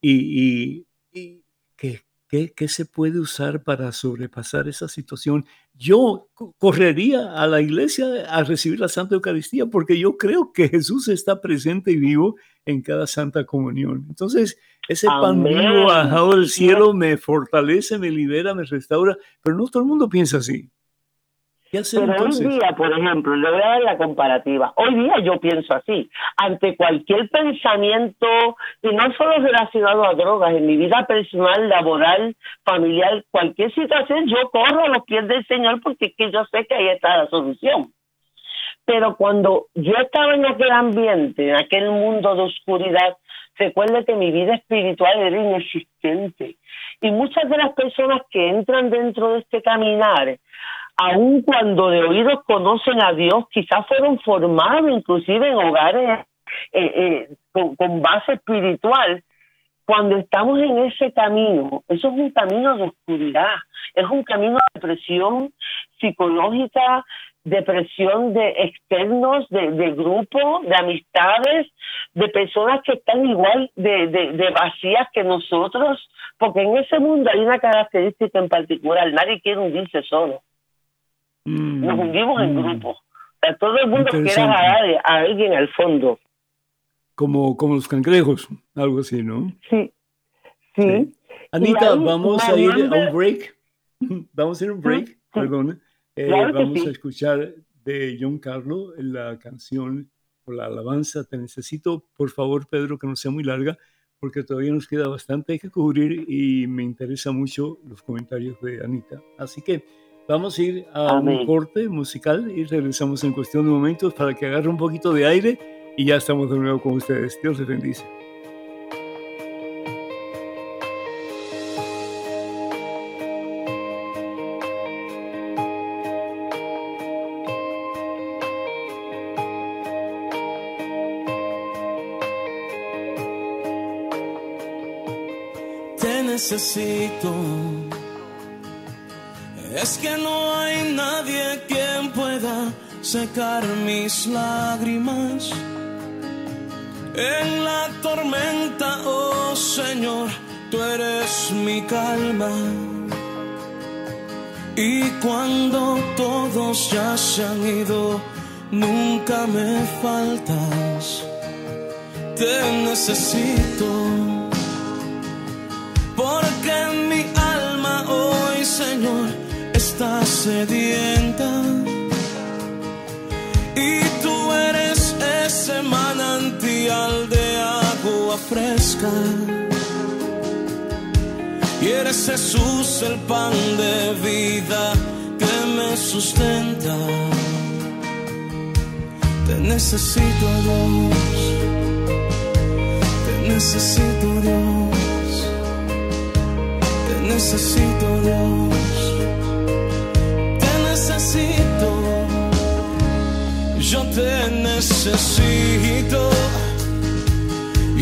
Y, y, que, ¿Qué, se puede usar para sobrepasar esa situación? Yo correría a la iglesia a recibir la Santa Eucaristía porque yo creo que Jesús está presente y vivo en cada Santa Comunión. Entonces, ese pan bajado del cielo me fortalece, me libera, me restaura, pero no todo el mundo piensa así. Pero hoy día, por ejemplo, le voy a dar la comparativa. Hoy día yo pienso así. Ante cualquier pensamiento, y no solo relacionado a drogas, en mi vida personal, laboral, familiar, cualquier situación, yo corro a los pies del Señor porque es que yo sé que ahí está la solución. Pero cuando yo estaba en aquel ambiente, en aquel mundo de oscuridad, recuerde que mi vida espiritual era inexistente. Y muchas de las personas que entran dentro de este caminar aun cuando de oídos conocen a Dios, quizás fueron formados inclusive en hogares eh, eh, con, base espiritual, cuando estamos en ese camino, eso es un camino de oscuridad, es un camino de presión psicológica, de presión de externos, de, de grupos, de amistades, de personas que están igual de, de, vacías que nosotros, porque en ese mundo hay una característica en particular, nadie quiere hundirse solo. Mm, Nos hundimos en mm. grupos. todo el mundo quiere agarrar a alguien al fondo como, como los cangrejos, algo así, ¿no? Sí. Sí. Anita, <laughs> vamos a ir a un break. Vamos a ir a un break, perdón. Eh, vamos a escuchar de John Carlo la canción o la alabanza Te necesito. Por favor, Pedro, que no sea muy larga, porque todavía nos queda bastante que cubrir y me interesa mucho los comentarios de Anita. Así que vamos a ir a un corte musical y regresamos en cuestión de momentos para que agarre un poquito de aire y ya estamos de nuevo con ustedes. Dios les bendice. Secar mis lágrimas en la tormenta, oh Señor, tú eres mi calma. Y cuando todos ya se han ido, nunca me faltas. Te necesito. Porque mi alma hoy, Señor, está sedienta. Agua fresca. Y eres Jesús el pan de vida que me sustenta. Te necesito Dios, te necesito Dios, te necesito Dios, te necesito, yo te necesito.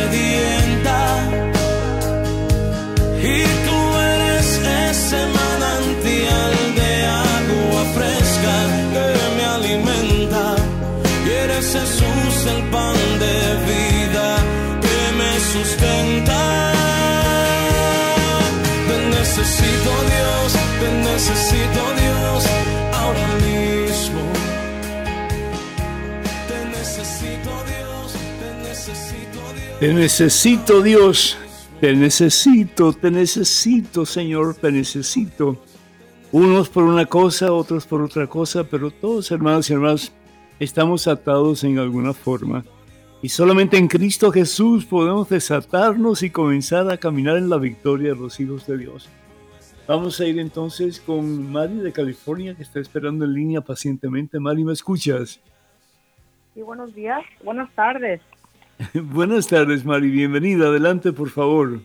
está sedienta Te necesito, Dios. Te necesito, te necesito, Señor, te necesito. Unos por una cosa, otros por otra cosa, pero todos, hermanos y hermanas, estamos atados en alguna forma. Y solamente en Cristo Jesús podemos desatarnos y comenzar a caminar en la victoria de los hijos de Dios. Vamos a ir entonces con Mari de California, que está esperando en línea pacientemente. Mari, ¿me escuchas? Sí, buenos días, buenas tardes. <laughs> Buenas tardes, Mari. Bienvenida. Adelante, por favor.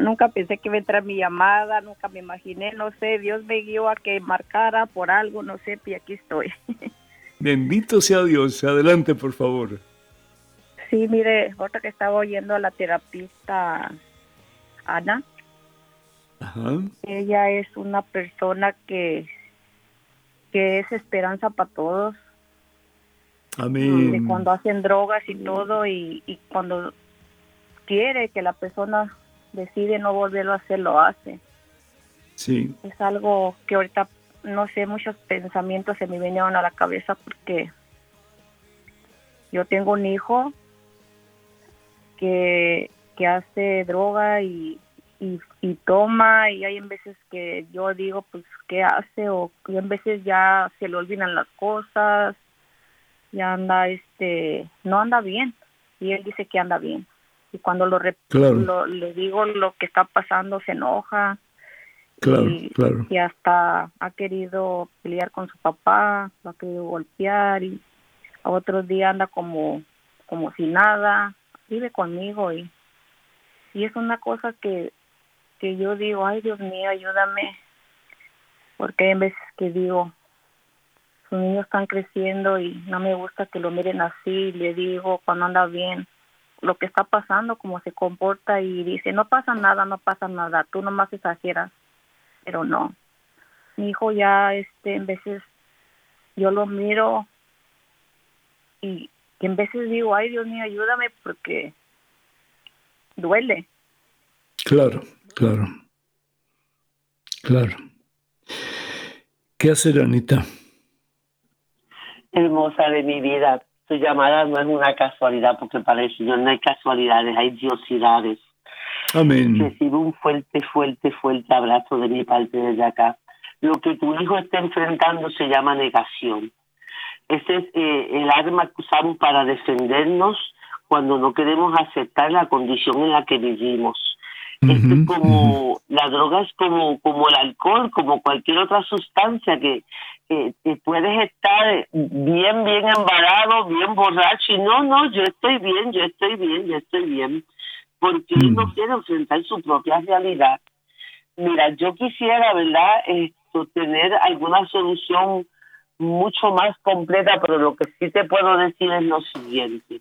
Nunca pensé que iba a entrar mi llamada, nunca me imaginé, no sé, Dios me guió a que marcara por algo, no sé, y aquí estoy. <laughs> Bendito sea Dios. Adelante, por favor. Sí, mire, otra que estaba oyendo a la terapista Ana. Ajá. Ella es una persona que, que es esperanza para todos Amén. cuando hacen drogas y todo y, cuando quiere que la persona decide no volverlo a hacer, lo hace. Sí. Es algo que ahorita, no sé, muchos pensamientos se me vinieron a la cabeza porque yo tengo un hijo que, que hace droga y, y, y toma y hay en veces que yo digo pues qué hace o y en veces ya se le olvidan las cosas ya anda este no anda bien y él dice que anda bien y cuando lo, le digo lo que está pasando se enoja claro, y, claro. y hasta ha querido pelear con su papá lo ha querido golpear y a otros días anda como como si nada vive conmigo y y es una cosa que que yo digo ay Dios mío ayúdame porque hay veces que digo niños están creciendo y no me gusta que lo miren así le digo cuando anda bien lo que está pasando cómo se comporta y dice no pasa nada no pasa nada tú nomás exageras pero no mi hijo ya este en veces yo lo miro y, en veces digo ay Dios mío ayúdame porque duele Claro, claro. Claro. ¿Qué hacer, Anita? Hermosa de mi vida, tu llamada no es una casualidad, porque para el Señor no hay casualidades, hay diosidades. Amén. Recibe un fuerte, fuerte, fuerte abrazo de mi parte desde acá. Lo que tu hijo está enfrentando se llama negación. Ese es eh, el arma que usamos para defendernos cuando no queremos aceptar la condición en la que vivimos. Esto es como la droga es como como el alcohol, como cualquier otra sustancia que, que, que puedes estar bien bien embarado, bien borracho y no no yo estoy bien, yo estoy bien, yo estoy bien, porque él no quiere enfrentar su propia realidad. Mira, yo quisiera, ¿verdad? Esto tener alguna solución mucho más completa, pero lo que sí te puedo decir es lo siguiente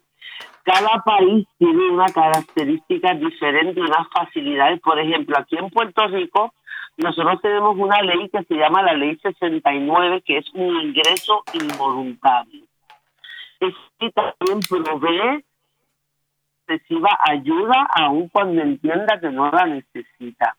cada país tiene una característica diferente, unas facilidades. Por ejemplo, aquí en Puerto Rico, nosotros tenemos una ley que se llama la Ley 69, que es un ingreso involuntario. Es que también provee reciba ayuda aun cuando entienda que no la necesita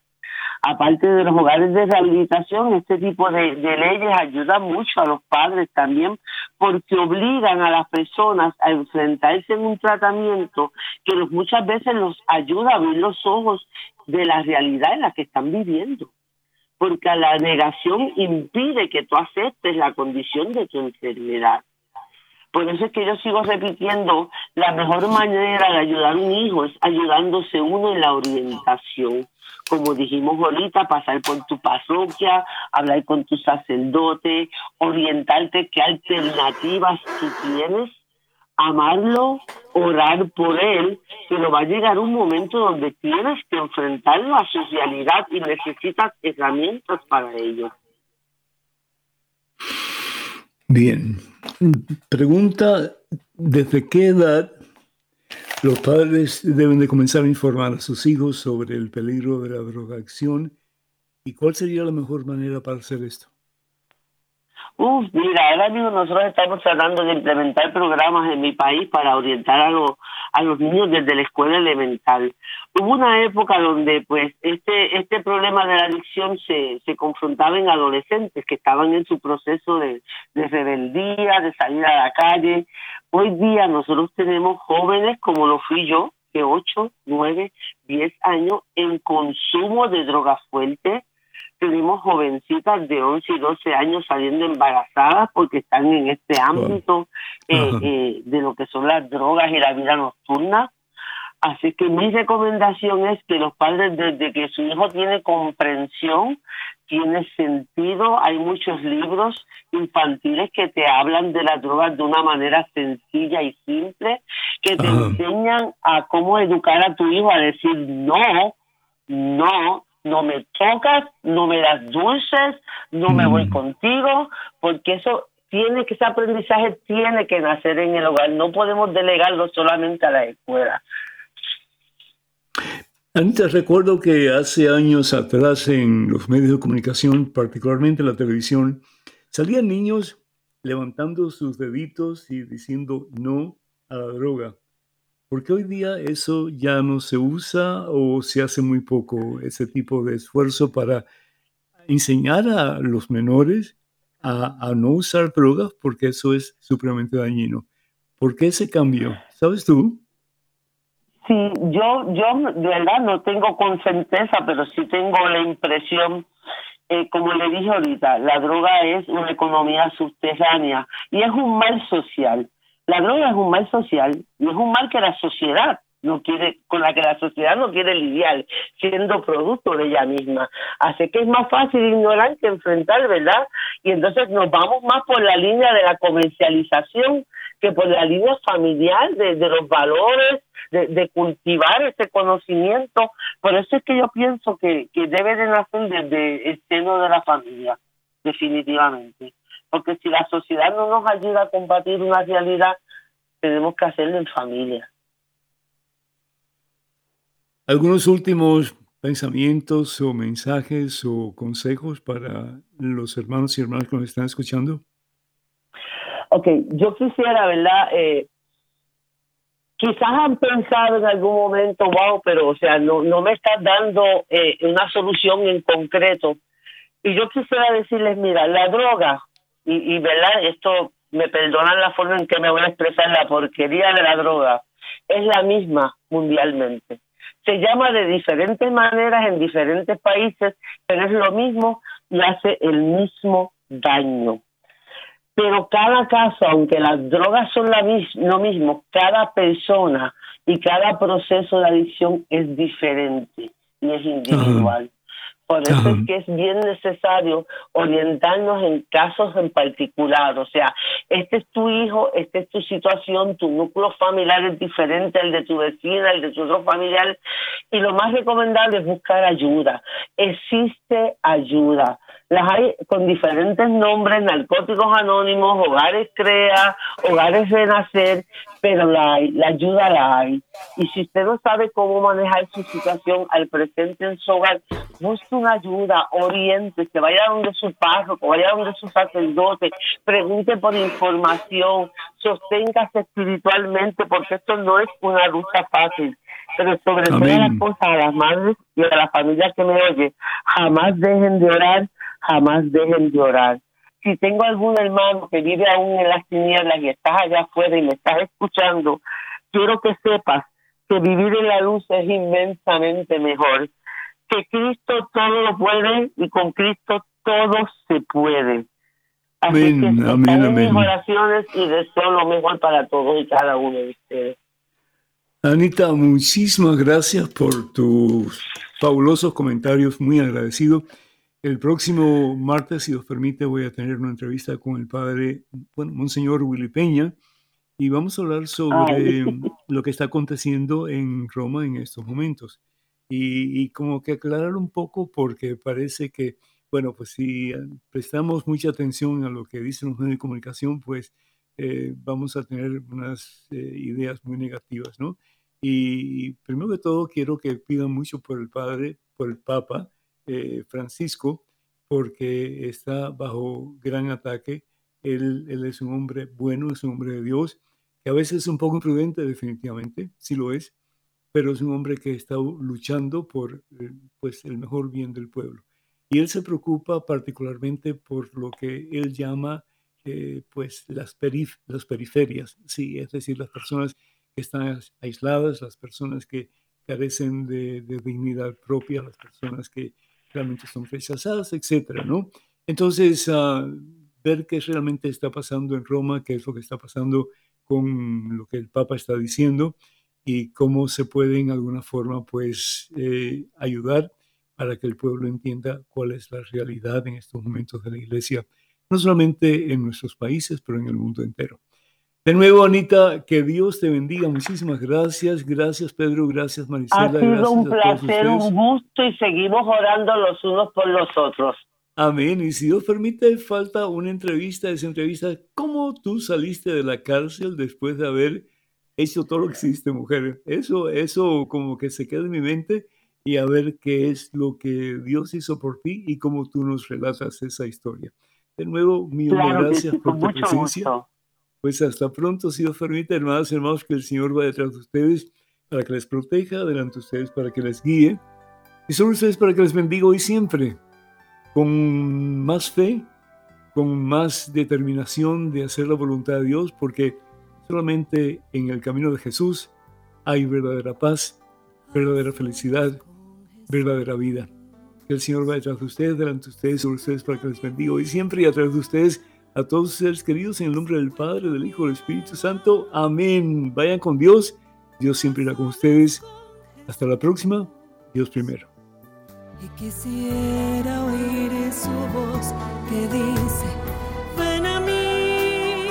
aparte de los hogares de rehabilitación, este tipo de, leyes ayudan mucho a los padres también porque obligan a las personas a enfrentarse en un tratamiento que muchas veces los ayuda a abrir los ojos de la realidad en la que están viviendo. Porque la negación impide que tú aceptes la condición de tu enfermedad. Por eso es que yo sigo repitiendo, la mejor manera de ayudar a un hijo es ayudándose uno en la orientación como dijimos ahorita, pasar por tu parroquia, hablar con tu sacerdote, orientarte qué alternativas tú tienes, amarlo, orar por él, pero va a llegar un momento donde tienes que enfrentarlo a su realidad y necesitas herramientas para ello. Bien. Pregunta, ¿desde qué edad los padres deben de comenzar a informar a sus hijos sobre el peligro de la drogadicción y cuál sería la mejor manera para hacer esto. Uf, mira, ahora mismo nosotros estamos tratando de implementar programas en mi país para orientar a los a los niños desde la escuela elemental. Hubo una época donde pues este este problema de la adicción se, se confrontaba en adolescentes que estaban en su proceso de, de rebeldía, de salir a la calle. Hoy día nosotros tenemos jóvenes como lo fui yo, de 8, 9, 10 años en consumo de drogas fuertes, tenemos jovencitas de 11 y 12 años saliendo embarazadas porque están en este ámbito eh, eh, de lo que son las drogas y la vida nocturna. Así que mi recomendación es que los padres, desde que su hijo tiene comprensión, tiene sentido, hay muchos libros infantiles que te hablan de las drogas de una manera sencilla y simple, que te enseñan a cómo educar a tu hijo a decir no, no, no me tocas, no me das dulces, no me voy contigo, porque eso tiene que, ese aprendizaje tiene que nacer en el hogar, no podemos delegarlo solamente a la escuela. Anita, recuerdo que hace años atrás en los medios de comunicación, particularmente la televisión, salían niños levantando sus deditos y diciendo no a la droga. ¿Por qué hoy día eso ya no se usa o se hace muy poco, ese tipo de esfuerzo para enseñar a los menores a, no usar drogas? Porque eso es supremamente dañino. ¿Por qué ese cambio? ¿Sabes tú? Sí, yo, yo de verdad no tengo con certeza, pero sí tengo la impresión, eh, como le dije ahorita, la droga es una economía subterránea y es un mal social. La droga es un mal social y es un mal que la sociedad no quiere, con la que la sociedad no quiere lidiar, siendo producto de ella misma. Así que es más fácil ignorar que enfrentar, ¿verdad? Y entonces nos vamos más por la línea de la comercialización que por la línea familiar de, los valores, de, cultivar ese conocimiento. Por eso es que yo pienso que, que debe de nacer desde el seno de la familia, definitivamente. Porque si la sociedad no nos ayuda a combatir una realidad, tenemos que hacerlo en familia. ¿Algunos últimos pensamientos o mensajes o consejos para los hermanos y hermanas que nos están escuchando? Ok, yo quisiera, ¿verdad? Eh, quizás han pensado en algún momento, wow, pero o sea, no, no me estás dando eh, una solución en concreto. Y yo quisiera decirles, mira, la droga, y, y verdad, esto me perdonan la forma en que me voy a expresar, la porquería de la droga, es la misma mundialmente se llama de diferentes maneras en diferentes países, pero es lo mismo y hace el mismo daño. Pero cada caso, aunque las drogas son la lo mismo, cada persona y cada proceso de adicción es diferente y es individual. Por eso es que es bien necesario orientarnos en casos en particular. O sea, este es tu hijo, esta es tu situación, tu núcleo familiar es diferente al de tu vecina, al de tu otro familiar. Y lo más recomendable es buscar ayuda. Existe ayuda las hay con diferentes nombres, narcóticos anónimos, hogares CREA, hogares Renacer, pero la, la ayuda la hay. Y si usted no sabe cómo manejar su situación al presente en su hogar, busque una ayuda, oriente, que vaya donde su párroco, vaya donde su sacerdote, pregunte por información, sosténgase espiritualmente, porque esto no es una lucha fácil pero sobre todo las cosas a las madres y a las familias que me oyen, jamás dejen de orar, jamás dejen de orar. Si tengo algún hermano que vive aún en las tinieblas y estás allá afuera y me estás escuchando, quiero que sepas que vivir en la luz es inmensamente mejor, que Cristo todo lo puede y con Cristo todo se puede. Así amén, que amén, amén. mis oraciones y deseo lo mejor para todos y cada uno de ustedes. Anita, muchísimas gracias por tus fabulosos comentarios, muy agradecido. El próximo martes, si os permite, voy a tener una entrevista con el padre, bueno, Monseñor Willy Peña, y vamos a hablar sobre <laughs> lo que está aconteciendo en Roma en estos momentos. Y, como que aclarar un poco, porque parece que, bueno, pues si prestamos mucha atención a lo que dicen los medios de comunicación, pues eh, vamos a tener unas eh, ideas muy negativas, ¿no? Y primero de todo quiero que pidan mucho por el Padre, por el Papa eh, Francisco, porque está bajo gran ataque. Él, él, es un hombre bueno, es un hombre de Dios, que a veces es un poco imprudente definitivamente, sí lo es, pero es un hombre que está luchando por eh, pues, el mejor bien del pueblo. Y él se preocupa particularmente por lo que él llama eh, pues las, perif las periferias, sí, es decir, las personas que están aisladas, las personas que carecen de, dignidad propia, las personas que realmente son rechazadas, etcétera, ¿no? Entonces, uh, ver qué realmente está pasando en Roma, qué es lo que está pasando con lo que el Papa está diciendo y cómo se puede en alguna forma, pues, eh, ayudar para que el pueblo entienda cuál es la realidad en estos momentos de la Iglesia, no solamente en nuestros países, pero en el mundo entero. De nuevo, Anita, que Dios te bendiga. Muchísimas gracias. Gracias, Pedro. Gracias, Marisela. Ha sido un placer, un gusto y seguimos orando los unos por los otros. Amén. Y si Dios permite, falta una entrevista. Esa entrevista, ¿cómo tú saliste de la cárcel después de haber hecho todo lo que hiciste, mujer? Eso, eso como que se queda en mi mente y a ver qué es lo que Dios hizo por ti y cómo tú nos relatas esa historia. De nuevo, mil gracias por tu presencia. Pues hasta pronto, si Dios permite, hermanos y hermanos, que el Señor va detrás de ustedes para que les proteja, delante de ustedes para que les guíe y sobre ustedes para que les bendiga hoy siempre, con más fe, con más determinación de hacer la voluntad de Dios, porque solamente en el camino de Jesús hay verdadera paz, verdadera felicidad, verdadera vida. Que el Señor vaya detrás de ustedes, delante de ustedes, sobre ustedes para que les bendiga hoy siempre y a través de ustedes a todos ustedes queridos en el nombre del Padre, del Hijo, del Espíritu Santo. Amén. Vayan con Dios. Dios siempre irá con ustedes. Hasta la próxima. Dios primero. Y quisiera oír su voz que dice, ven a mí,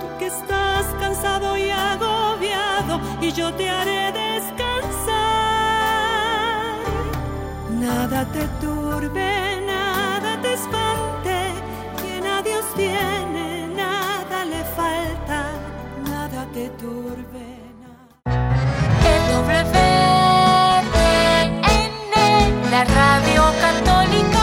tú que estás cansado y agobiado, y yo te haré descansar. Nada te turbe, Tiene nada le falta, nada que te turbena. En la radio católica.